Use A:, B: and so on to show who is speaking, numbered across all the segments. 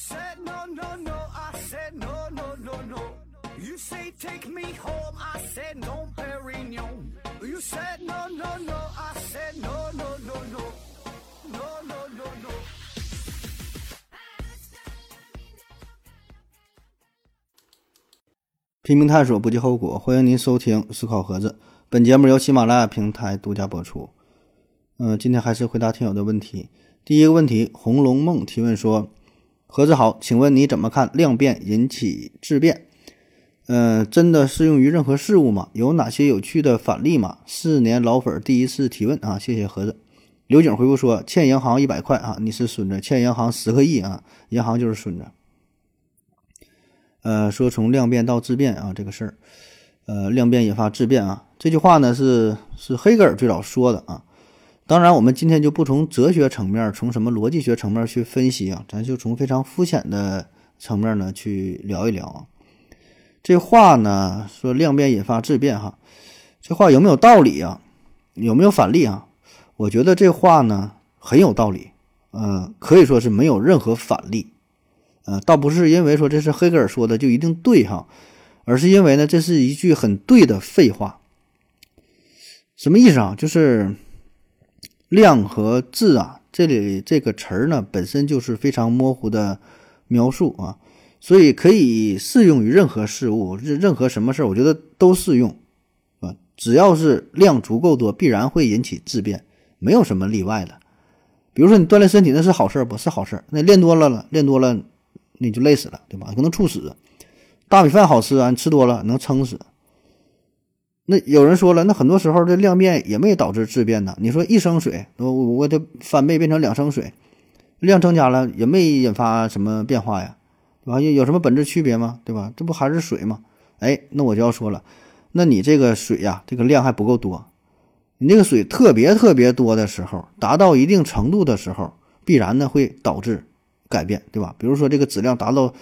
A: said no, no, no, I said no, no, no, no. You say take me home, I said no, Perignon. You said no, no, no, I said no, no, no, no. No, no, no, no.
B: 拼命探索，不计后果。欢迎您收听《思考盒子》，本节目由喜马拉雅平台独家播出。嗯、今天还是回答听友的问题。第一个问题，《红楼梦》提问说：“盒子好，请问你怎么看量变引起质变？嗯、真的适用于任何事物吗？有哪些有趣的反例吗？”四年老粉第一次提问啊，谢谢盒子。刘景回复说：“欠银行一百块啊，你是孙子；欠银行十个亿啊，银行就是孙子。”呃，说从量变到质变啊，这个事儿，呃，量变引发质变啊，这句话呢是是黑格尔最早说的啊。当然，我们今天就不从哲学层面，从什么逻辑学层面去分析啊，咱就从非常肤浅的层面呢去聊一聊啊。这话呢说量变引发质变哈，这话有没有道理啊？有没有反例啊？我觉得这话呢很有道理，呃，可以说是没有任何反例。呃，倒不是因为说这是黑格尔说的就一定对哈，而是因为呢，这是一句很对的废话。什么意思啊？就是量和质啊，这里这个词儿呢本身就是非常模糊的描述啊，所以可以适用于任何事物，任任何什么事儿，我觉得都适用啊。只要是量足够多，必然会引起质变，没有什么例外的。比如说你锻炼身体，那是好事儿不是好事儿？那练多了了，练多了。你就累死了，对吧？可能猝死。大米饭好吃啊，你吃多了能撑死。那有人说了，那很多时候这量变也没导致质变呢。你说一升水，我我得翻倍变成两升水，量增加了也没引发什么变化呀，对吧？有有什么本质区别吗？对吧？这不还是水吗？哎，那我就要说了，那你这个水呀，这个量还不够多。你这个水特别特别多的时候，达到一定程度的时候，必然呢会导致。改变对吧？比如说这个质量达到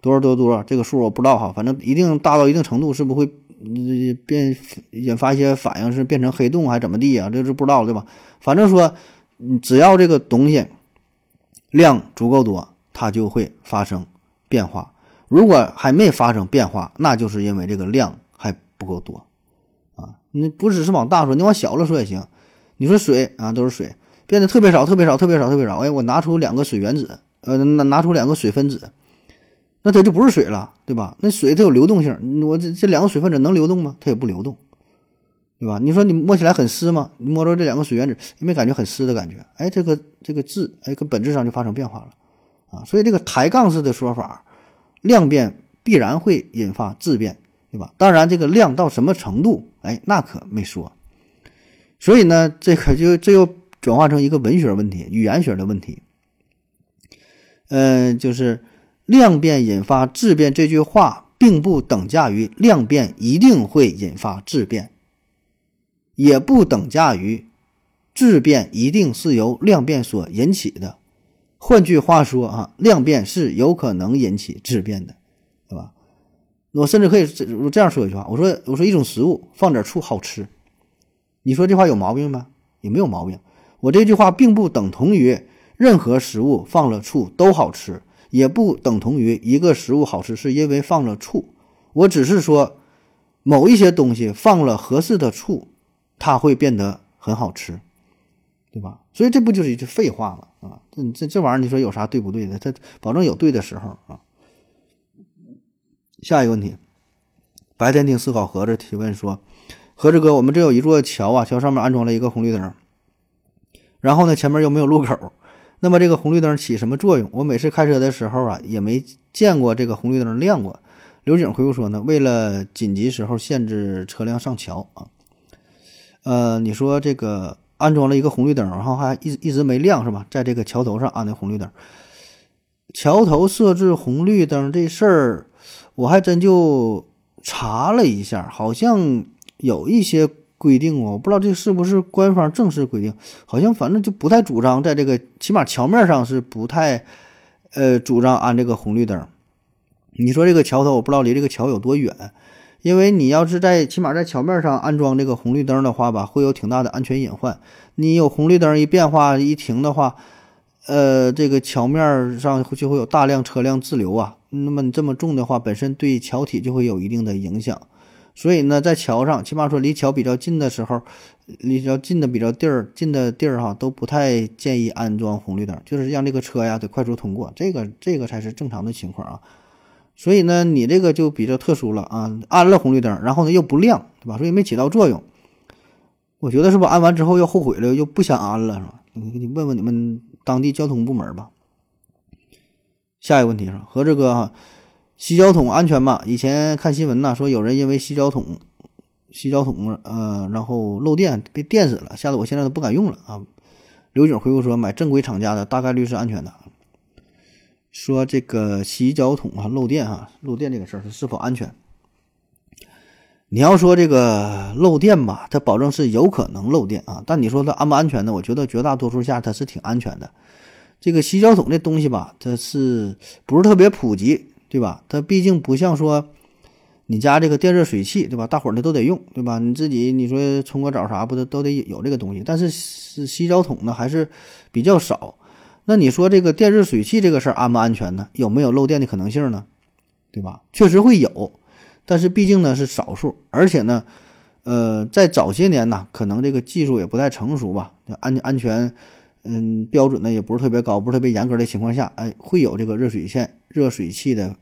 B: 多少多多少这个数我不知道哈，反正一定大到一定程度，是不会你变引发一些反应，是变成黑洞还是怎么地呀？这是不知道对吧？反正说，只要这个东西量足够多，它就会发生变化。如果还没发生变化，那就是因为这个量还不够多啊。你不只是往大说，你往小了说也行。你说水啊，都是水，变得特别少，特别少，特别少，特别少。哎，我拿出两个水原子。呃，拿拿出两个水分子，那它就不是水了，对吧？那水它有流动性，我这这两个水分子能流动吗？它也不流动，对吧？你说你摸起来很湿吗？你摸着这两个水原子，有没有感觉很湿的感觉？哎，这个这个质，哎，跟本质上就发生变化了啊！所以这个抬杠式的说法，量变必然会引发质变，对吧？当然，这个量到什么程度，哎，那可没说。所以呢，这个就这又转化成一个文学问题、语言学的问题。嗯，就是量变引发质变这句话，并不等价于量变一定会引发质变，也不等价于质变一定是由量变所引起的。换句话说啊，量变是有可能引起质变的，对吧？我甚至可以这这样说一句话：我说，我说一种食物放点醋好吃，你说这话有毛病吗？也没有毛病。我这句话并不等同于。任何食物放了醋都好吃，也不等同于一个食物好吃是因为放了醋。我只是说，某一些东西放了合适的醋，它会变得很好吃，对吧？所以这不就是一句废话吗？啊，这这这玩意儿，你说有啥对不对的？它保证有对的时候啊。下一个问题，白天听思考盒子提问说：“盒子哥，我们这有一座桥啊，桥上面安装了一个红绿灯，然后呢，前面又没有路口。”那么这个红绿灯起什么作用？我每次开车的时候啊，也没见过这个红绿灯亮过。刘景回复说呢，为了紧急时候限制车辆上桥啊。呃，你说这个安装了一个红绿灯，然后还一一直没亮是吧？在这个桥头上安的红绿灯，桥头设置红绿灯这事儿，我还真就查了一下，好像有一些。规定哦，我不知道这是不是官方正式规定，好像反正就不太主张在这个起码桥面上是不太，呃，主张安这个红绿灯。你说这个桥头，我不知道离这个桥有多远，因为你要是在起码在桥面上安装这个红绿灯的话吧，会有挺大的安全隐患。你有红绿灯一变化一停的话，呃，这个桥面上就会有大量车辆滞留啊。那么你这么重的话，本身对桥体就会有一定的影响。所以呢，在桥上，起码说离桥比较近的时候，离桥近的比较地儿近的地儿哈，都不太建议安装红绿灯，就是让这个车呀得快速通过，这个这个才是正常的情况啊。所以呢，你这个就比较特殊了啊，安了红绿灯，然后呢又不亮，对吧？所以没起到作用。我觉得是不安完之后又后悔了，又不想安了，是吧？你你问问你们当地交通部门吧。下一个问题是和这个哈。洗脚桶安全吗？以前看新闻呐，说有人因为洗脚桶、洗脚桶呃，然后漏电被电死了，吓得我现在都不敢用了啊。刘景回复说，买正规厂家的大概率是安全的。说这个洗脚桶啊漏电哈，漏电这个事儿是否安全？你要说这个漏电吧，它保证是有可能漏电啊，但你说它安不安全呢？我觉得绝大多数下它是挺安全的。这个洗脚桶这东西吧，它是不是特别普及？对吧？它毕竟不像说你家这个电热水器，对吧？大伙儿呢都得用，对吧？你自己你说冲个澡啥不都都得有这个东西？但是是洗澡桶呢还是比较少。那你说这个电热水器这个事儿安不安全呢？有没有漏电的可能性呢？对吧？确实会有，但是毕竟呢是少数，而且呢，呃，在早些年呢，可能这个技术也不太成熟吧，安安全。嗯，标准呢也不是特别高，不是特别严格的情况下，哎，会有这个热水线、热水器的，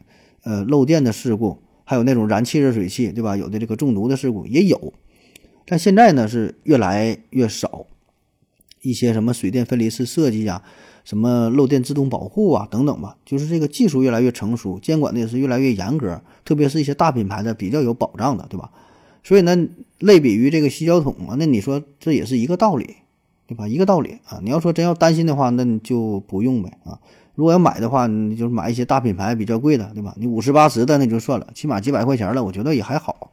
B: 呃，漏电的事故，还有那种燃气热水器，对吧？有的这个中毒的事故也有，但现在呢是越来越少，一些什么水电分离式设计呀，什么漏电自动保护啊等等吧，就是这个技术越来越成熟，监管的也是越来越严格，特别是一些大品牌的比较有保障的，对吧？所以呢，类比于这个洗脚桶啊，那你说这也是一个道理。对吧？一个道理啊！你要说真要担心的话，那你就不用呗啊！如果要买的话，你就买一些大品牌比较贵的，对吧？你五十八十的那就算了，起码几百块钱了，我觉得也还好。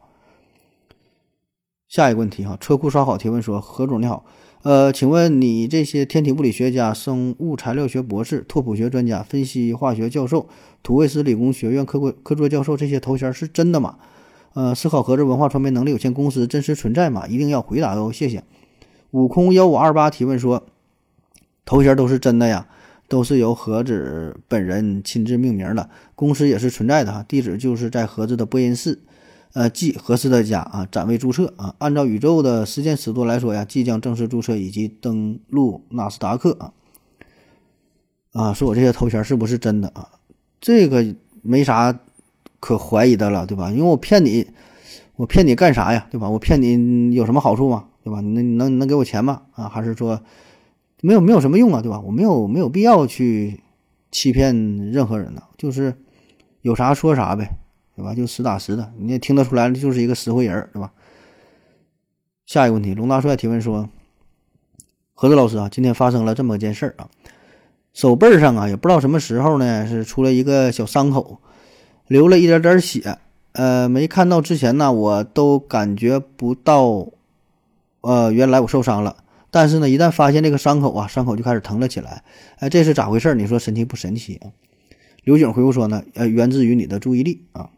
B: 下一个问题哈，车库烧好提问说：何总你好，呃，请问你这些天体物理学家、生物材料学博士、拓扑学专家、分析化学教授、土卫斯理工学院客座客座教授这些头衔是真的吗？呃，思考盒子文化传媒能力有限公司真实存在吗？一定要回答哦，谢谢。悟空幺五二八提问说：“头衔都是真的呀，都是由盒子本人亲自命名的，公司也是存在的哈，地址就是在盒子的播音室，呃，即合适的家啊，暂未注册啊。按照宇宙的时间尺度来说呀，即将正式注册以及登陆纳斯达克啊。啊，说我这些头衔是不是真的啊？这个没啥可怀疑的了，对吧？因为我骗你，我骗你干啥呀，对吧？我骗你有什么好处吗？”对吧？你能能能给我钱吗？啊，还是说没有没有什么用啊？对吧？我没有没有必要去欺骗任何人呢，就是有啥说啥呗，对吧？就实打实的，你也听得出来，就是一个实惠人，对吧？下一个问题，龙大帅提问说：何子老师啊，今天发生了这么件事儿啊，手背上啊，也不知道什么时候呢，是出了一个小伤口，流了一点点血，呃，没看到之前呢，我都感觉不到。呃，原来我受伤了，但是呢，一旦发现这个伤口啊，伤口就开始疼了起来。哎，这是咋回事？你说神奇不神奇啊？刘景回复说呢，呃，源自于你的注意力啊。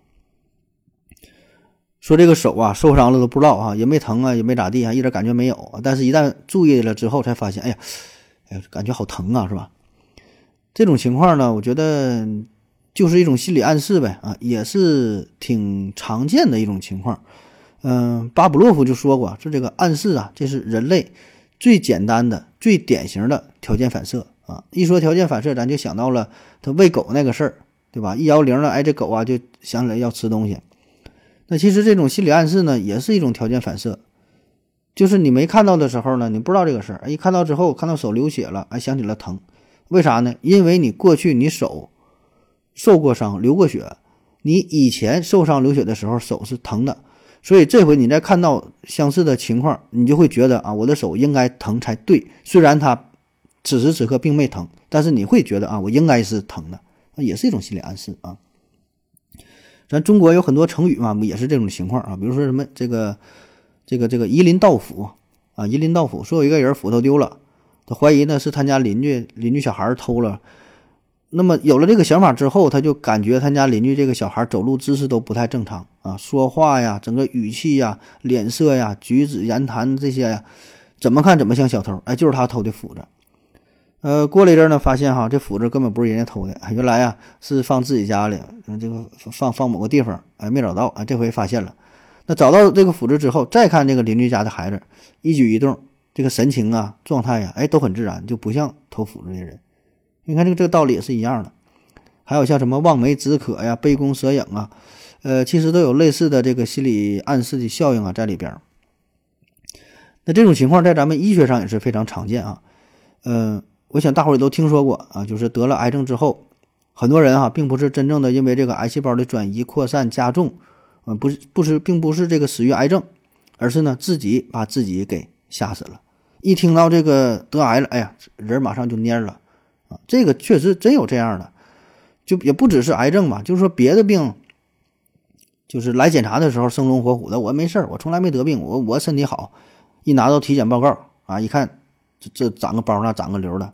B: 说这个手啊受伤了都不知道啊，也没疼啊，也没咋地啊，一点感觉没有。但是，一旦注意了之后，才发现，哎呀，哎呀，感觉好疼啊，是吧？这种情况呢，我觉得就是一种心理暗示呗啊，也是挺常见的一种情况。嗯，巴甫洛夫就说过，说这个暗示啊，这是人类最简单的、最典型的条件反射啊。一说条件反射，咱就想到了他喂狗那个事儿，对吧？一摇铃了，哎，这狗啊就想起来要吃东西。那其实这种心理暗示呢，也是一种条件反射，就是你没看到的时候呢，你不知道这个事儿，一看到之后，看到手流血了，哎，想起了疼，为啥呢？因为你过去你手受过伤、流过血，你以前受伤流血的时候手是疼的。所以这回你再看到相似的情况，你就会觉得啊，我的手应该疼才对。虽然它此时此刻并没疼，但是你会觉得啊，我应该是疼的，也是一种心理暗示啊。咱中国有很多成语嘛，也是这种情况啊？比如说什么这个这个这个“夷陵盗斧”啊，“夷陵盗斧”，说有一个人斧头丢了，他怀疑呢是他家邻居邻居小孩偷了。那么有了这个想法之后，他就感觉他家邻居这个小孩走路姿势都不太正常啊，说话呀，整个语气呀、脸色呀、举止言谈这些呀，怎么看怎么像小偷。哎，就是他偷的斧子。呃，过了一阵呢，发现哈这斧子根本不是人家偷的，原来呀是放自己家里，这个放放某个地方，哎，没找到啊，这回发现了。那找到这个斧子之后，再看这个邻居家的孩子，一举一动，这个神情啊、状态呀，哎，都很自然，就不像偷斧子的人。你看这个这个道理也是一样的。还有像什么望梅止渴呀、杯弓蛇影啊，呃，其实都有类似的这个心理暗示的效应啊在里边。那这种情况在咱们医学上也是非常常见啊。嗯，我想大伙儿也都听说过啊，就是得了癌症之后，很多人哈，并不是真正的因为这个癌细胞的转移、扩散、加重。嗯，不是，不是，并不是这个死于癌症，而是呢自己把自己给吓死了。一听到这个得癌了，哎呀，人马上就蔫了啊！这个确实真有这样的，就也不只是癌症吧，就是说别的病，就是来检查的时候生龙活虎的，我没事儿，我从来没得病，我我身体好。一拿到体检报告啊，一看这这长个包那长个瘤的，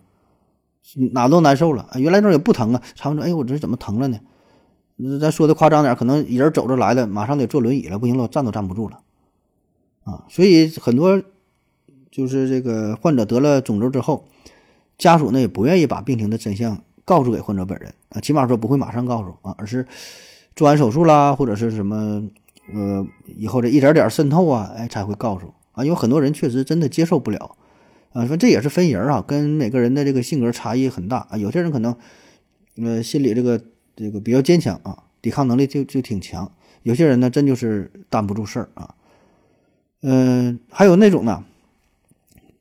B: 哪都难受了！原来那也不疼啊，查完说，哎，我这怎么疼了呢？咱说的夸张点，可能人走着来了，马上得坐轮椅了，不行了，站都站不住了，啊！所以很多就是这个患者得了肿瘤之后，家属呢也不愿意把病情的真相告诉给患者本人啊，起码说不会马上告诉啊，而是做完手术啦，或者是什么呃以后这一点点渗透啊，哎才会告诉啊。有很多人确实真的接受不了啊，说这也是分人啊，跟每个人的这个性格差异很大啊，有些人可能呃心里这个。这个比较坚强啊，抵抗能力就就挺强。有些人呢，真就是担不住事儿啊。嗯，还有那种呢，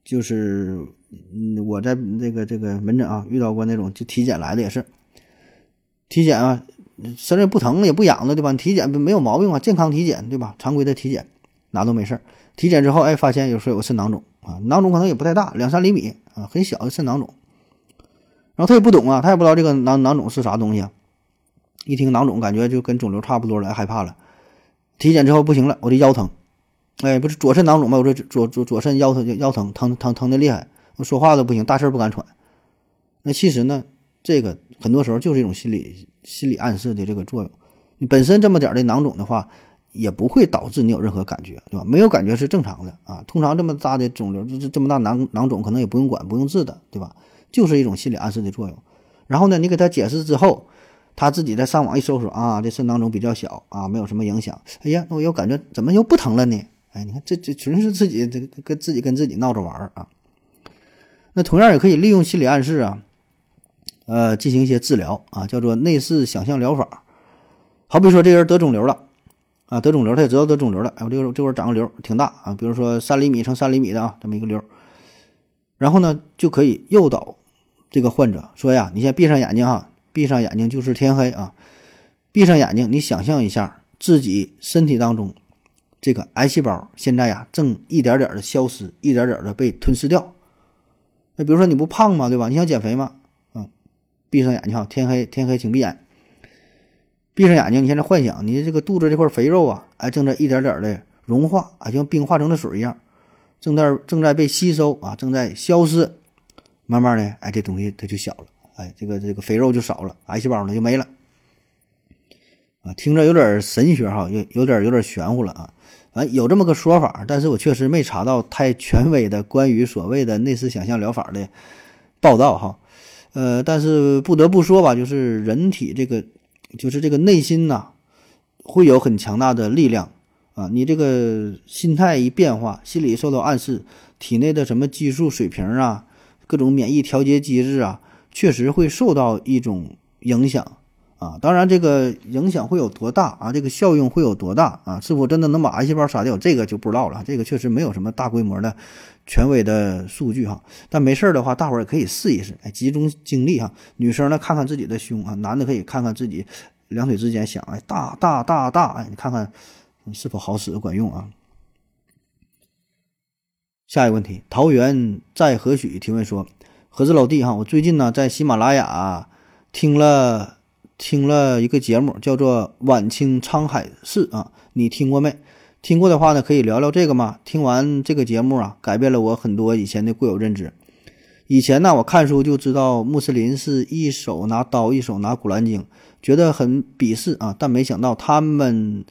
B: 就是嗯，我在这个这个门诊啊遇到过那种就体检来的也是，体检啊，身上不疼也不痒的对吧？体检没有毛病啊，健康体检对吧？常规的体检哪都没事儿。体检之后哎，发现有时候有个肾囊肿啊，囊肿可能也不太大，两三厘米啊，很小的肾囊肿。然后他也不懂啊，他也不知道这个囊囊肿是啥东西啊。一听囊肿，感觉就跟肿瘤差不多了，害怕了。体检之后不行了，我这腰疼，哎，不是左肾囊肿吗？我这左左左肾腰疼腰疼疼疼疼的厉害，说话都不行，大气不敢喘。那其实呢，这个很多时候就是一种心理心理暗示的这个作用。你本身这么点的囊肿的话，也不会导致你有任何感觉，对吧？没有感觉是正常的啊。通常这么大的肿瘤，这这么大囊囊肿，可能也不用管，不用治的，对吧？就是一种心理暗示的作用。然后呢，你给他解释之后。他自己在上网一搜索啊，这肾囊肿比较小啊，没有什么影响。哎呀，那我又感觉怎么又不疼了呢？哎，你看这这纯是自己这个跟自己跟自己闹着玩儿啊。那同样也可以利用心理暗示啊，呃，进行一些治疗啊，叫做内视想象疗法。好比说这人得肿瘤了啊，得肿瘤他也知道得肿瘤了，哎，我这个这块长个瘤挺大啊，比如说三厘米乘三厘米的啊这么一个瘤，然后呢就可以诱导这个患者说呀，你先闭上眼睛哈。闭上眼睛就是天黑啊！闭上眼睛，你想象一下自己身体当中这个癌细胞现在呀，正一点点的消失，一点点的被吞噬掉。那比如说你不胖吗？对吧？你想减肥吗？嗯，闭上眼睛哈，天黑天黑，请闭眼。闭上眼睛，你现在幻想你这个肚子这块肥肉啊，哎，正在一点点的融化啊，像冰化成的水一样，正在正在被吸收啊，正在消失。慢慢的，哎，这东西它就小了。哎，这个这个肥肉就少了，癌细胞呢就没了，啊，听着有点神学哈，有有点有点玄乎了啊。有这么个说法，但是我确实没查到太权威的关于所谓的内视想象疗法的报道哈。呃，但是不得不说吧，就是人体这个，就是这个内心呐，会有很强大的力量啊。你这个心态一变化，心理受到暗示，体内的什么激素水平啊，各种免疫调节机制啊。确实会受到一种影响啊，当然这个影响会有多大啊？这个效用会有多大啊？是否真的能把癌细胞杀掉？这个就不知道了。这个确实没有什么大规模的权威的数据哈。但没事的话，大伙儿也可以试一试，哎，集中精力哈。女生呢，看看自己的胸啊；男的可以看看自己两腿之间，想哎，大大大大，哎，你看看你是否好使管用啊？下一个问题，桃园在何许提问说。何子老弟哈，我最近呢在喜马拉雅听了听了一个节目，叫做《晚清沧海事》啊，你听过没？听过的话呢，可以聊聊这个吗？听完这个节目啊，改变了我很多以前的固有认知。以前呢，我看书就知道穆斯林是一手拿刀，一手拿古兰经，觉得很鄙视啊。但没想到他们，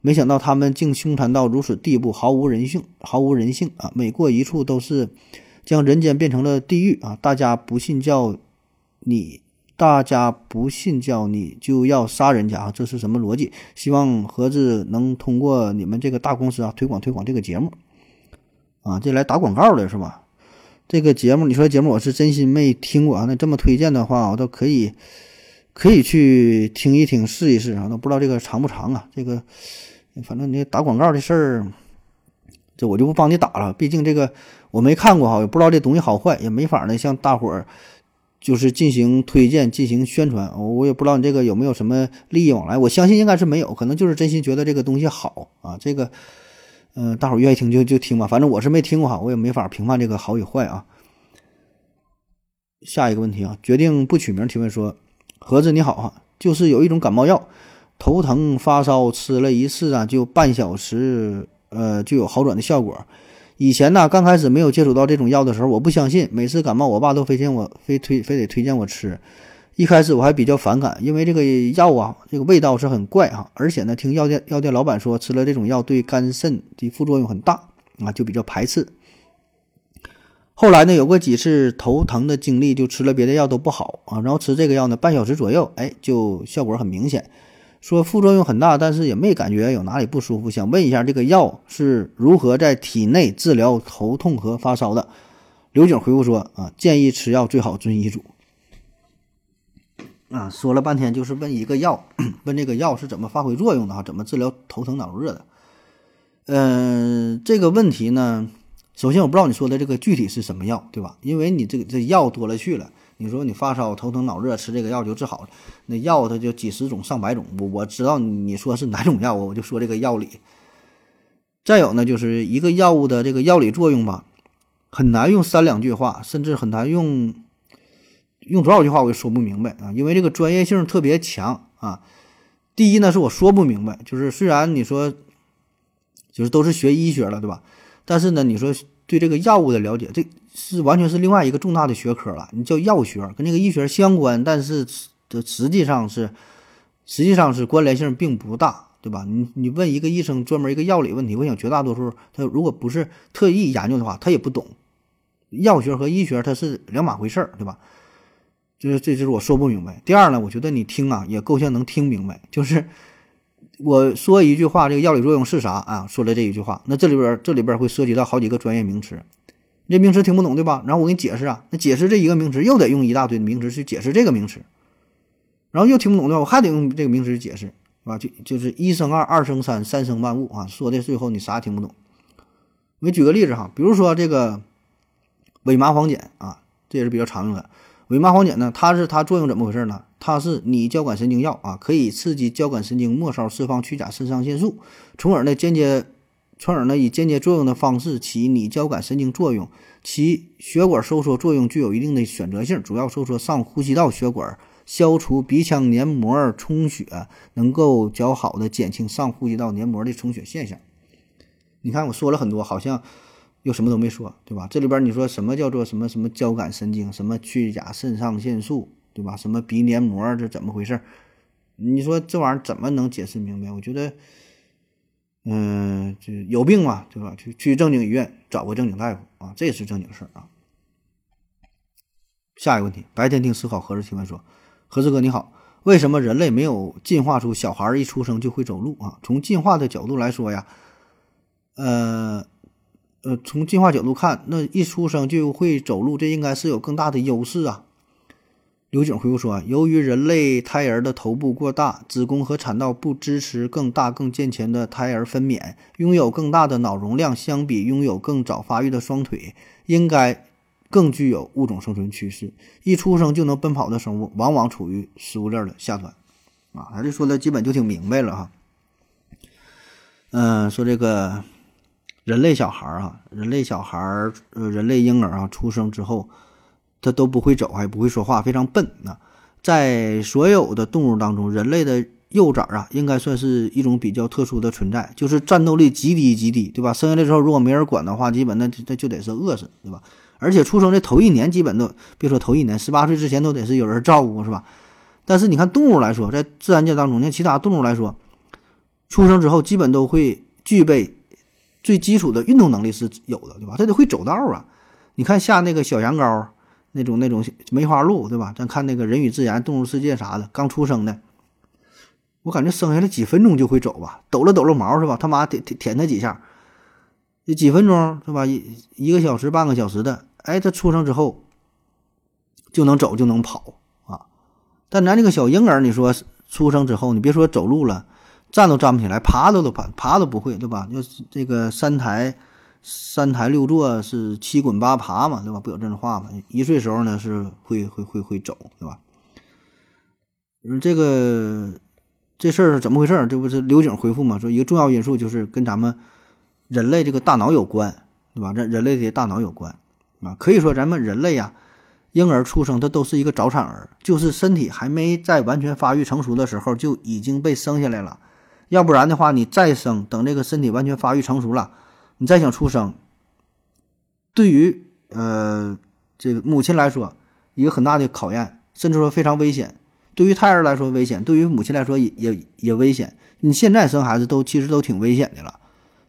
B: 没想到他们竟凶残到如此地步，毫无人性，毫无人性啊！每过一处都是。将人间变成了地狱啊！大家不信教，你大家不信教，你就要杀人家！这是什么逻辑？希望盒子能通过你们这个大公司啊，推广推广这个节目啊！这来打广告的是吧？这个节目，你说节目我是真心没听过啊。那这么推荐的话，我倒可以可以去听一听，试一试啊。都不知道这个长不长啊？这个反正你打广告的事儿，这我就不帮你打了。毕竟这个我没看过哈，也不知道这东西好坏，也没法呢向大伙儿就是进行推荐、进行宣传。我也不知道你这个有没有什么利益往来。我相信应该是没有，可能就是真心觉得这个东西好啊。这个。嗯，大伙愿意听就就听吧，反正我是没听过哈，我也没法评判这个好与坏啊。下一个问题啊，决定不取名提问说：盒子你好哈，就是有一种感冒药，头疼发烧吃了一次啊，就半小时呃就有好转的效果。以前呢，刚开始没有接触到这种药的时候，我不相信，每次感冒我爸都非荐我非推非得推荐我吃。一开始我还比较反感，因为这个药啊，这个味道是很怪哈，而且呢，听药店药店老板说吃了这种药对肝肾的副作用很大啊，就比较排斥。后来呢，有过几次头疼的经历，就吃了别的药都不好啊，然后吃这个药呢，半小时左右，哎，就效果很明显。说副作用很大，但是也没感觉有哪里不舒服。想问一下，这个药是如何在体内治疗头痛和发烧的？刘景回复说啊，建议吃药最好遵医嘱。啊，说了半天就是问一个药，问这个药是怎么发挥作用的哈？怎么治疗头疼脑热的？嗯，这个问题呢，首先我不知道你说的这个具体是什么药，对吧？因为你这个这药多了去了，你说你发烧、头疼、脑热吃这个药就治好了，那药它就几十种、上百种，我我知道你说是哪种药，我就说这个药理。再有呢，就是一个药物的这个药理作用吧，很难用三两句话，甚至很难用。用多少句话我也说不明白啊，因为这个专业性特别强啊。第一呢，是我说不明白，就是虽然你说就是都是学医学了，对吧？但是呢，你说对这个药物的了解，这是完全是另外一个重大的学科了。你叫药学，跟那个医学相关，但是这实际上是实际上是关联性并不大，对吧？你你问一个医生专门一个药理问题，我想绝大多数他如果不是特意研究的话，他也不懂。药学和医学它是两码回事儿，对吧？就是这就是我说不明白。第二呢，我觉得你听啊也够呛能听明白。就是我说一句话，这个药理作用是啥啊？说了这一句话，那这里边这里边会涉及到好几个专业名词，这名词听不懂对吧？然后我给你解释啊，那解释这一个名词又得用一大堆名词去解释这个名词，然后又听不懂的话？我还得用这个名词解释，是吧？就就是一生二，二生三，三生万物啊。说的最后你啥也听不懂。我给你举个例子哈，比如说这个伪麻黄碱啊，这也是比较常用的。伪麻黄碱呢？它是它作用怎么回事呢？它是拟交感神经药啊，可以刺激交感神经末梢释放去甲肾上腺素，从而呢间接，从而呢以间接作用的方式起拟交感神经作用。其血管收缩作用具有一定的选择性，主要收缩上呼吸道血管，消除鼻腔黏膜充血，能够较好的减轻上呼吸道黏膜的充血现象。你看我说了很多，好像。又什么都没说，对吧？这里边你说什么叫做什么什么交感神经，什么去甲肾上腺素，对吧？什么鼻黏膜，这怎么回事？你说这玩意儿怎么能解释明白？我觉得，嗯，就有病嘛，对吧？去去正经医院找个正经大夫啊，这也是正经事儿啊。下一个问题，白天听思考盒子提问说：盒子哥你好，为什么人类没有进化出小孩一出生就会走路啊？从进化的角度来说呀，呃。呃，从进化角度看，那一出生就会走路，这应该是有更大的优势啊。刘景回复说：“由于人类胎儿的头部过大，子宫和产道不支持更大更健全的胎儿分娩，拥有更大的脑容量，相比拥有更早发育的双腿，应该更具有物种生存趋势。一出生就能奔跑的生物，往往处于食物链的下端。”啊，他这说的基本就挺明白了哈。嗯，说这个。人类小孩啊，人类小孩儿，呃，人类婴儿啊，出生之后，他都不会走，还不会说话，非常笨啊。在所有的动物当中，人类的幼崽啊，应该算是一种比较特殊的存在，就是战斗力极低极低，对吧？生下来之后，如果没人管的话，基本那那就得是饿死，对吧？而且出生的头一年，基本都别说头一年，十八岁之前都得是有人照顾，是吧？但是你看动物来说，在自然界当中，像其他动物来说，出生之后基本都会具备。最基础的运动能力是有的，对吧？他得会走道啊。你看下那个小羊羔，那种那种梅花鹿，对吧？咱看那个人与自然、动物世界啥的，刚出生的，我感觉生下来几分钟就会走吧，抖了抖了毛是吧？他妈舔舔舔它几下，几分钟是吧？一一个小时、半个小时的，哎，它出生之后就能走就能跑啊。但咱这个小婴儿，你说出生之后，你别说走路了。站都站不起来，爬都都爬爬都不会，对吧？就是这个三台三台六坐是七滚八爬嘛，对吧？不有这种话吗？一岁时候呢是会会会会走，对吧？嗯，这个这事儿怎么回事？这不是刘景回复嘛？说一个重要因素就是跟咱们人类这个大脑有关，对吧？人人类的大脑有关啊，可以说咱们人类呀，婴儿出生他都是一个早产儿，就是身体还没在完全发育成熟的时候就已经被生下来了。要不然的话，你再生，等这个身体完全发育成熟了，你再想出生，对于呃这个母亲来说，一个很大的考验，甚至说非常危险。对于胎儿来说危险，对于母亲来说也也也危险。你现在生孩子都其实都挺危险的了，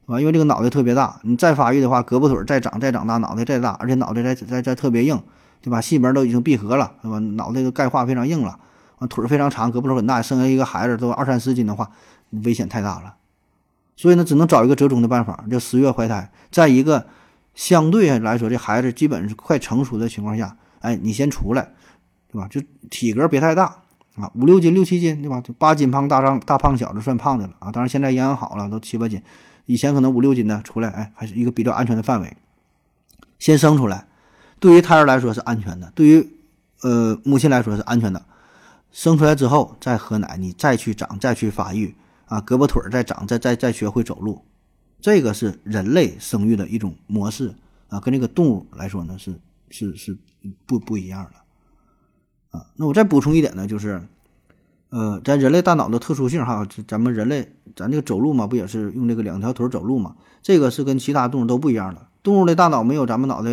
B: 啊，因为这个脑袋特别大，你再发育的话，胳膊腿再长再长大，脑袋再大，而且脑袋再再再特别硬，对吧？细门都已经闭合了，对吧？脑袋都钙化非常硬了，啊，腿非常长，胳膊腿很大，生下一个孩子都二三十斤的话。危险太大了，所以呢，只能找一个折中的办法，叫十月怀胎。在一个相对来说，这孩子基本是快成熟的情况下，哎，你先出来，对吧？就体格别太大啊，五六斤、六七斤，对吧？就八斤胖大胖大胖小子算胖的了啊。当然现在营养好了，都七八斤，以前可能五六斤的出来，哎，还是一个比较安全的范围。先生出来，对于胎儿来说是安全的，对于呃母亲来说是安全的。生出来之后再喝奶，你再去长，再去发育。啊，胳膊腿儿再长，再再再学会走路，这个是人类生育的一种模式啊，跟这个动物来说呢是是是不不一样的啊。那我再补充一点呢，就是，呃，咱人类大脑的特殊性哈，咱们人类咱这个走路嘛，不也是用这个两条腿走路嘛？这个是跟其他动物都不一样的，动物的大脑没有咱们脑袋，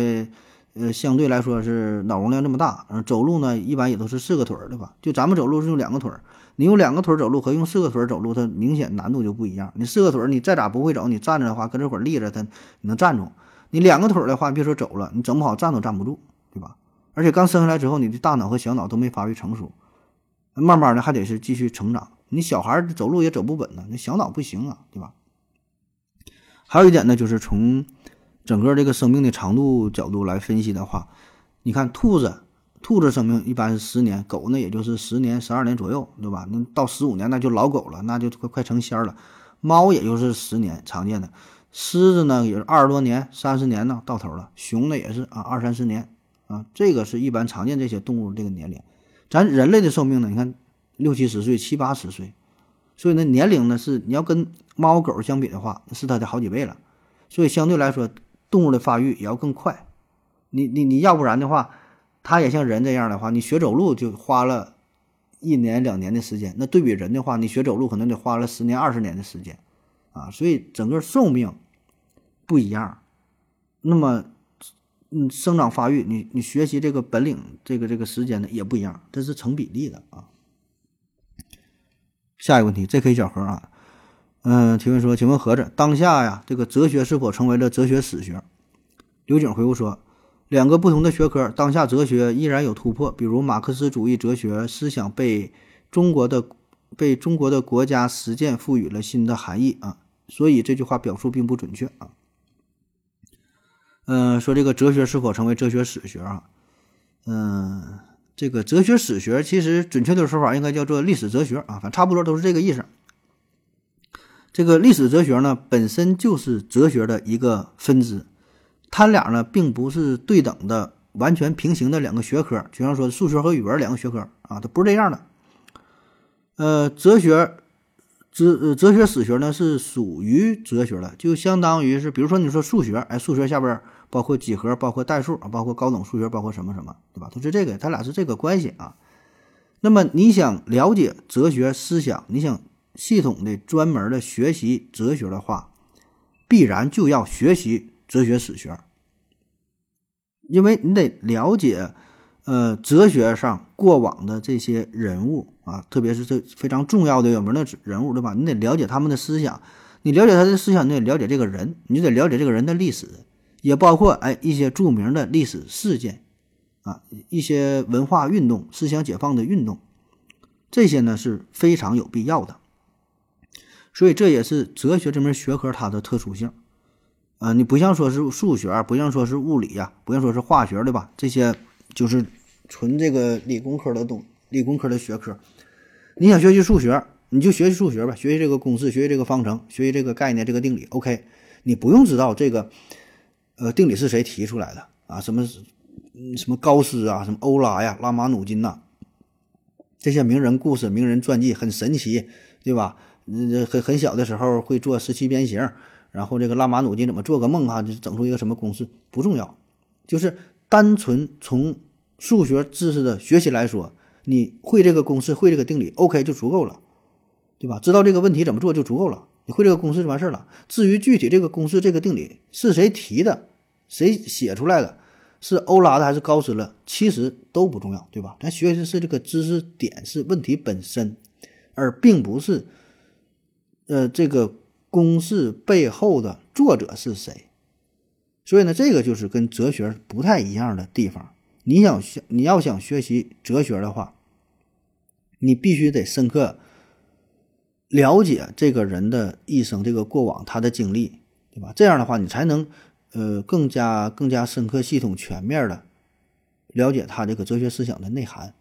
B: 呃，相对来说是脑容量这么大，走路呢一般也都是四个腿儿，对吧？就咱们走路是用两个腿儿。你用两个腿走路和用四个腿走路，它明显难度就不一样。你四个腿，你再咋不会走，你站着的话，搁这会儿立着，它你能站住。你两个腿的话，别说走了，你整不好站都站不住，对吧？而且刚生下来之后，你的大脑和小脑都没发育成熟，慢慢的还得是继续成长。你小孩走路也走不稳呢，那小脑不行啊，对吧？还有一点呢，就是从整个这个生命的长度角度来分析的话，你看兔子。兔子生命一般是十年，狗呢也就是十年、十二年左右，对吧？那到十五年那就老狗了，那就快快成仙了。猫也就是十年常见的，狮子呢也是二十多年、三十年呢到头了。熊呢也是啊二三十年啊，这个是一般常见这些动物这个年龄。咱人类的寿命呢，你看六七十岁、七八十岁，所以呢年龄呢是你要跟猫狗相比的话，是它的好几倍了。所以相对来说，动物的发育也要更快。你你你要不然的话。它也像人这样的话，你学走路就花了一年两年的时间，那对比人的话，你学走路可能得花了十年二十年的时间，啊，所以整个寿命不一样。那么，嗯，生长发育，你你学习这个本领，这个这个时间呢也不一样，这是成比例的啊。下一个问题这可以小何啊，嗯，提问说，请问盒子，当下呀，这个哲学是否成为了哲学史学？刘景回复说。两个不同的学科，当下哲学依然有突破。比如马克思主义哲学思想被中国的被中国的国家实践赋予了新的含义啊，所以这句话表述并不准确啊。嗯，说这个哲学是否成为哲学史学啊？嗯，这个哲学史学其实准确的说法应该叫做历史哲学啊，反正差不多都是这个意思。这个历史哲学呢，本身就是哲学的一个分支。它俩呢，并不是对等的、完全平行的两个学科，就像说数学和语文两个学科啊，它不是这样的。呃，哲学、哲哲学史学呢是属于哲学的，就相当于是，比如说你说数学，哎，数学下边包括几何、包括代数，包括高等数学，包括什么什么，对吧？都是这个，它俩是这个关系啊。那么你想了解哲学思想，你想系统的、专门的学习哲学的话，必然就要学习。哲学史学，因为你得了解，呃，哲学上过往的这些人物啊，特别是这非常重要的有名的人物，对吧？你得了解他们的思想，你了解他的思想，你得了解这个人，你得了解这个人的历史，也包括哎一些著名的历史事件啊，一些文化运动、思想解放的运动，这些呢是非常有必要的。所以这也是哲学这门学科它的特殊性。啊，你不像说是数学，不像说是物理呀，不像说是化学，对吧？这些就是纯这个理工科的东，理工科的学科。你想学习数学，你就学习数学吧，学习这个公式，学习这个方程，学习这个概念，这个定理。OK，你不用知道这个，呃，定理是谁提出来的啊？什么，什么高斯啊，什么欧拉呀，拉马努金呐，这些名人故事、名人传记很神奇，对吧？嗯，很很小的时候会做十七边形。然后这个拉马努金怎么做个梦哈，就整出一个什么公式不重要，就是单纯从数学知识的学习来说，你会这个公式，会这个定理，OK 就足够了，对吧？知道这个问题怎么做就足够了，你会这个公式就完事儿了。至于具体这个公式、这个定理是谁提的，谁写出来的，是欧拉的还是高斯的，其实都不重要，对吧？咱学习是这个知识点，是问题本身，而并不是，呃，这个。公式背后的作者是谁？所以呢，这个就是跟哲学不太一样的地方。你想学，你要想学习哲学的话，你必须得深刻了解这个人的一生、这个过往、他的经历，对吧？这样的话，你才能呃更加更加深刻、系统、全面的了解他这个哲学思想的内涵，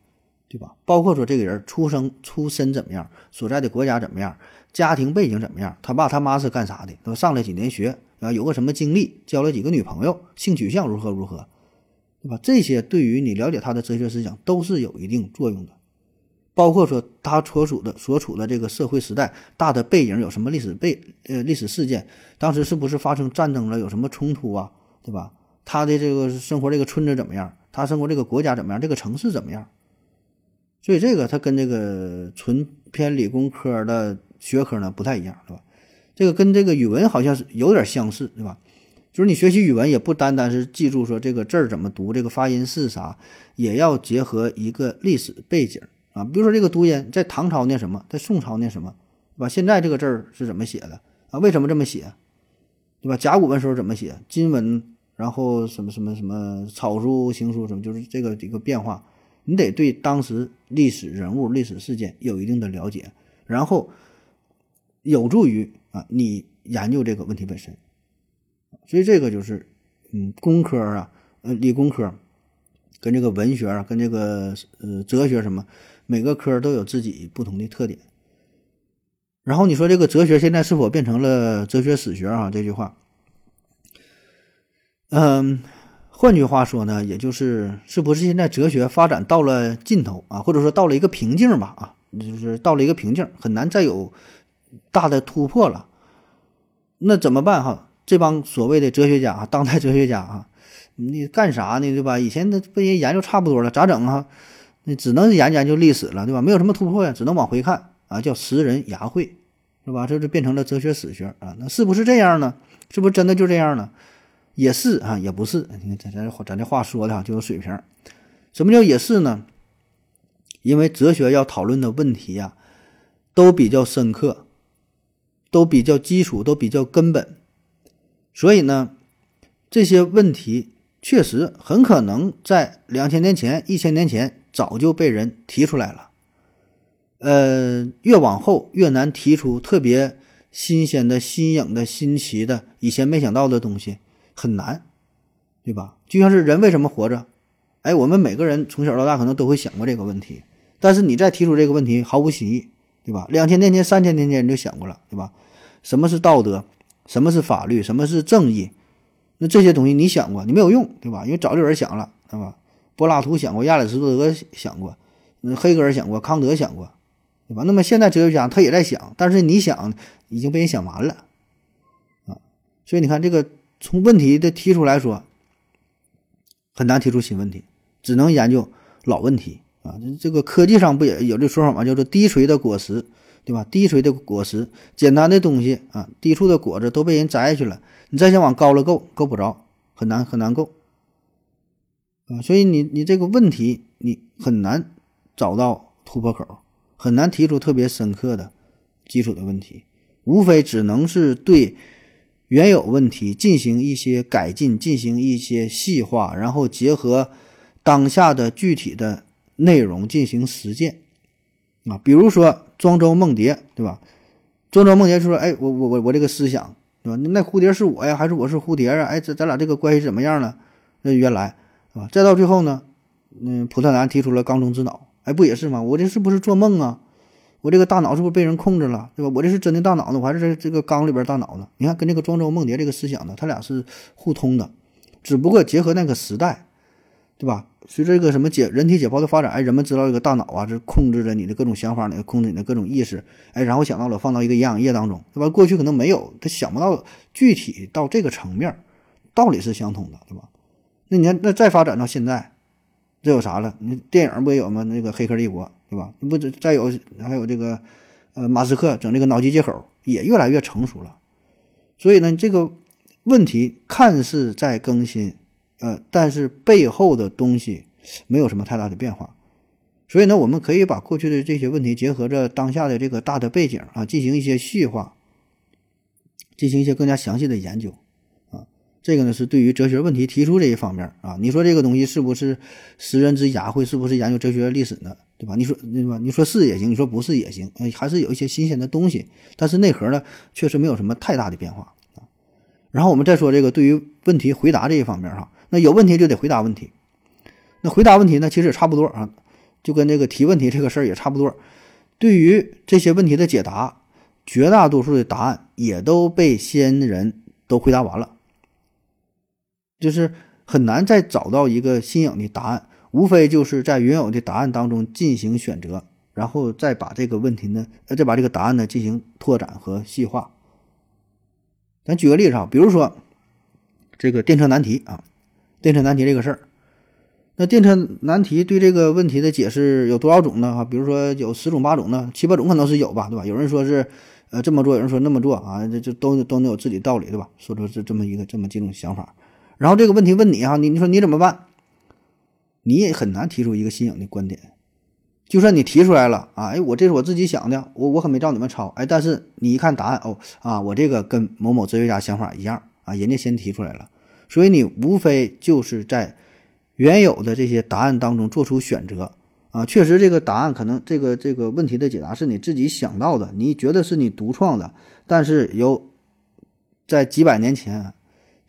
B: 对吧？包括说这个人出生出身怎么样，所在的国家怎么样。家庭背景怎么样？他爸他妈是干啥的？都上了几年学啊？有个什么经历？交了几个女朋友？性取向如何如何？对吧？这些对于你了解他的哲学思想都是有一定作用的。包括说他所处的所处的这个社会时代大的背景有什么历史背呃历史事件？当时是不是发生战争了？有什么冲突啊？对吧？他的这个生活这个村子怎么样？他生活这个国家怎么样？这个城市怎么样？所以这个它跟这个纯偏理工科的。学科呢不太一样，对吧？这个跟这个语文好像是有点相似，对吧？就是你学习语文也不单单是记住说这个字儿怎么读，这个发音是啥，也要结合一个历史背景啊。比如说这个读音在唐朝念什么，在宋朝念什么，对吧？现在这个字儿是怎么写的啊？为什么这么写，对吧？甲骨文时候怎么写？金文，然后什么什么什么草书、行书什么，就是这个一个变化，你得对当时历史人物、历史事件有一定的了解，然后。有助于啊，你研究这个问题本身，所以这个就是，嗯，工科啊，呃，理工科，跟这个文学啊，跟这个呃哲学什么，每个科都有自己不同的特点。然后你说这个哲学现在是否变成了哲学史学啊？这句话，嗯，换句话说呢，也就是是不是现在哲学发展到了尽头啊，或者说到了一个瓶颈吧？啊，就是到了一个瓶颈，很难再有。大的突破了，那怎么办哈？这帮所谓的哲学家啊，当代哲学家啊，你干啥呢？对吧？以前那被人研究差不多了，咋整啊？那只能研究研究历史了，对吧？没有什么突破呀，只能往回看啊，叫识人牙慧，是吧？这就变成了哲学史学啊。那是不是这样呢？是不是真的就这样呢？也是啊，也不是。你看咱咱咱这话说的哈，就有水平。什么叫也是呢？因为哲学要讨论的问题呀，都比较深刻。都比较基础，都比较根本，所以呢，这些问题确实很可能在两千年前、一千年前早就被人提出来了。呃，越往后越难提出特别新鲜的、新颖的、新奇的、以前没想到的东西，很难，对吧？就像是人为什么活着？哎，我们每个人从小到大可能都会想过这个问题，但是你再提出这个问题，毫无新意，对吧？两千年前、三千年前你就想过了，对吧？什么是道德？什么是法律？什么是正义？那这些东西你想过？你没有用，对吧？因为早就有人想了，对吧？柏拉图想过，亚里士多德想过，嗯，黑格尔想过，康德想过，对吧？那么现在哲学家他也在想，但是你想已经被人想完了啊。所以你看，这个从问题的提出来说，很难提出新问题，只能研究老问题啊。这个科技上不也有这说法吗？叫做低垂的果实。对吧？低垂的果实，简单的东西啊，低处的果子都被人摘下去了，你再想往高了够，够不着，很难很难够啊。所以你你这个问题，你很难找到突破口，很难提出特别深刻的基础的问题，无非只能是对原有问题进行一些改进，进行一些细化，然后结合当下的具体的内容进行实践啊。比如说庄周梦蝶，对吧？庄周梦蝶说：“哎，我我我我这个思想，对吧？那蝴蝶是我呀，还是我是蝴蝶啊？哎，咱咱俩这个关系怎么样呢？那原来，是吧？再到最后呢，嗯，普特南提出了缸中之脑，哎，不也是吗？我这是不是做梦啊？”我这个大脑是不是被人控制了，对吧？我这是真的大脑呢，我还是这这个缸里边大脑呢？你看，跟这个庄周梦蝶这个思想呢，它俩是互通的，只不过结合那个时代，对吧？随着这个什么解人体解剖的发展，哎，人们知道这个大脑啊，是控制着你的各种想法，呢，控制你的各种意识，哎，然后想到了放到一个营养液当中，对吧？过去可能没有，他想不到具体到这个层面，道理是相通的，对吧？那你看，那再发展到现在，这有啥了？你电影不也有吗？那个《黑客帝国》。对吧？不，再有还有这个，呃，马斯克整这个脑机接口也越来越成熟了。所以呢，这个问题看似在更新，呃，但是背后的东西没有什么太大的变化。所以呢，我们可以把过去的这些问题结合着当下的这个大的背景啊，进行一些细化，进行一些更加详细的研究。这个呢是对于哲学问题提出这一方面啊，你说这个东西是不是识人之雅会，是不是研究哲学历史呢？对吧？你说对吧？你说是也行，你说不是也行，还是有一些新鲜的东西，但是内核呢确实没有什么太大的变化啊。然后我们再说这个对于问题回答这一方面哈，那有问题就得回答问题，那回答问题呢其实也差不多啊，就跟这个提问题这个事儿也差不多。对于这些问题的解答，绝大多数的答案也都被先人都回答完了。就是很难再找到一个新颖的答案，无非就是在原有的答案当中进行选择，然后再把这个问题呢，呃，再把这个答案呢进行拓展和细化。咱举个例子啊，比如说这个电车难题啊，电车难题这个事儿，那电车难题对这个问题的解释有多少种呢？哈，比如说有十种八种呢，七八种可能是有吧，对吧？有人说是呃这么做，有人说那么做啊，这这都都能有自己道理，对吧？说出是这么一个这么几种想法。然后这个问题问你哈，你你说你怎么办？你也很难提出一个新颖的观点。就算你提出来了啊，哎，我这是我自己想的，我我可没照你们抄。哎，但是你一看答案哦啊，我这个跟某某哲学家想法一样啊，人家先提出来了，所以你无非就是在原有的这些答案当中做出选择啊。确实，这个答案可能这个这个问题的解答是你自己想到的，你觉得是你独创的，但是有在几百年前。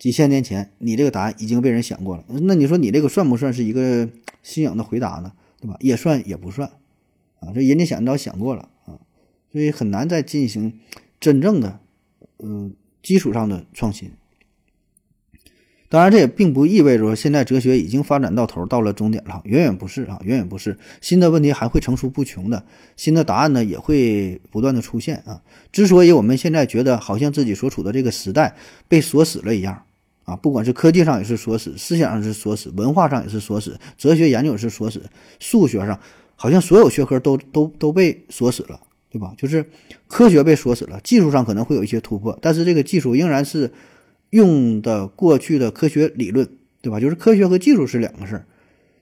B: 几千年前，你这个答案已经被人想过了，那你说你这个算不算是一个新颖的回答呢？对吧？也算也不算，啊，这人家想到想过了啊，所以很难再进行真正的，嗯，基础上的创新。当然，这也并不意味着说现在哲学已经发展到头，到了终点了，远远不是啊，远远不是。新的问题还会层出不穷的，新的答案呢也会不断的出现啊。之所以我们现在觉得好像自己所处的这个时代被锁死了一样啊，不管是科技上也是锁死，思想上是锁死，文化上也是锁死，哲学研究是锁死，数学上好像所有学科都都都被锁死了，对吧？就是科学被锁死了，技术上可能会有一些突破，但是这个技术仍然是。用的过去的科学理论，对吧？就是科学和技术是两个事儿，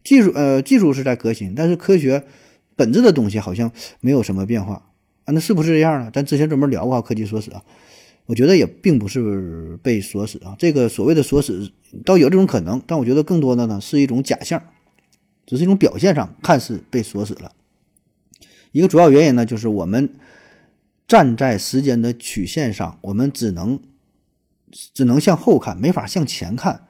B: 技术呃技术是在革新，但是科学本质的东西好像没有什么变化啊，那是不是这样呢？咱之前专门聊过科技锁死啊，我觉得也并不是被锁死啊，这个所谓的锁死倒有这种可能，但我觉得更多的呢是一种假象，只是一种表现上看似被锁死了。一个主要原因呢，就是我们站在时间的曲线上，我们只能。只能向后看，没法向前看。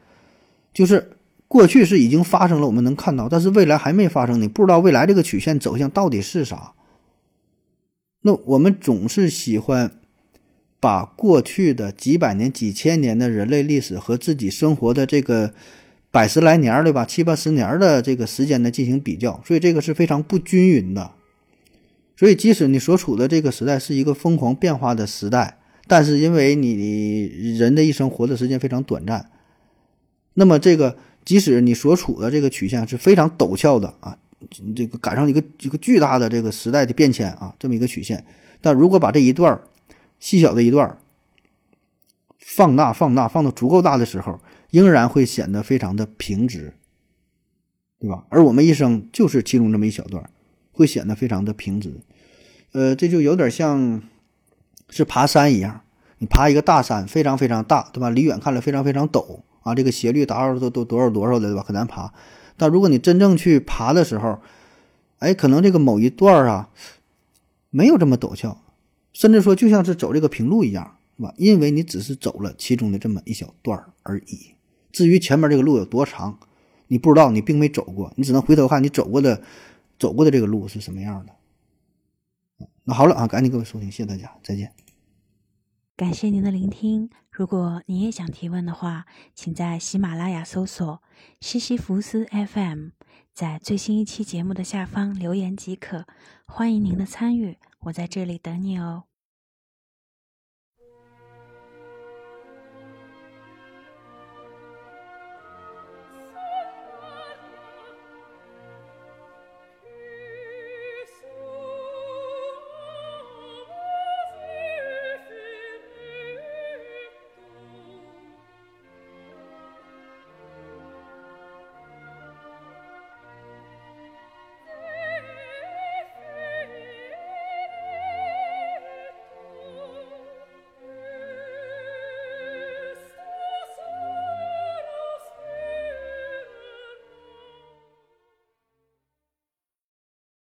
B: 就是过去是已经发生了，我们能看到，但是未来还没发生，你不知道未来这个曲线走向到底是啥。那我们总是喜欢把过去的几百年、几千年的人类历史和自己生活的这个百十来年，对吧？七八十年的这个时间呢进行比较，所以这个是非常不均匀的。所以，即使你所处的这个时代是一个疯狂变化的时代。但是因为你人的一生活的时间非常短暂，那么这个即使你所处的这个曲线是非常陡峭的啊，这个赶上一个一个巨大的这个时代的变迁啊，这么一个曲线，但如果把这一段细小的一段放大、放大、放到足够大的时候，仍然会显得非常的平直，对吧？而我们一生就是其中这么一小段，会显得非常的平直，呃，这就有点像。是爬山一样，你爬一个大山，非常非常大，对吧？离远看了非常非常陡啊，这个斜率达到多多多少多少的，对吧？很难爬。但如果你真正去爬的时候，哎，可能这个某一段啊，没有这么陡峭，甚至说就像是走这个平路一样，是吧？因为你只是走了其中的这么一小段而已。至于前面这个路有多长，你不知道，你并没走过，你只能回头看你走过的走过的这个路是什么样的。那好了啊，赶紧各位收听，谢谢大家，再见。
C: 感谢您的聆听。如果你也想提问的话，请在喜马拉雅搜索“西西弗斯 FM”，在最新一期节目的下方留言即可。欢迎您的参与，我在这里等你哦。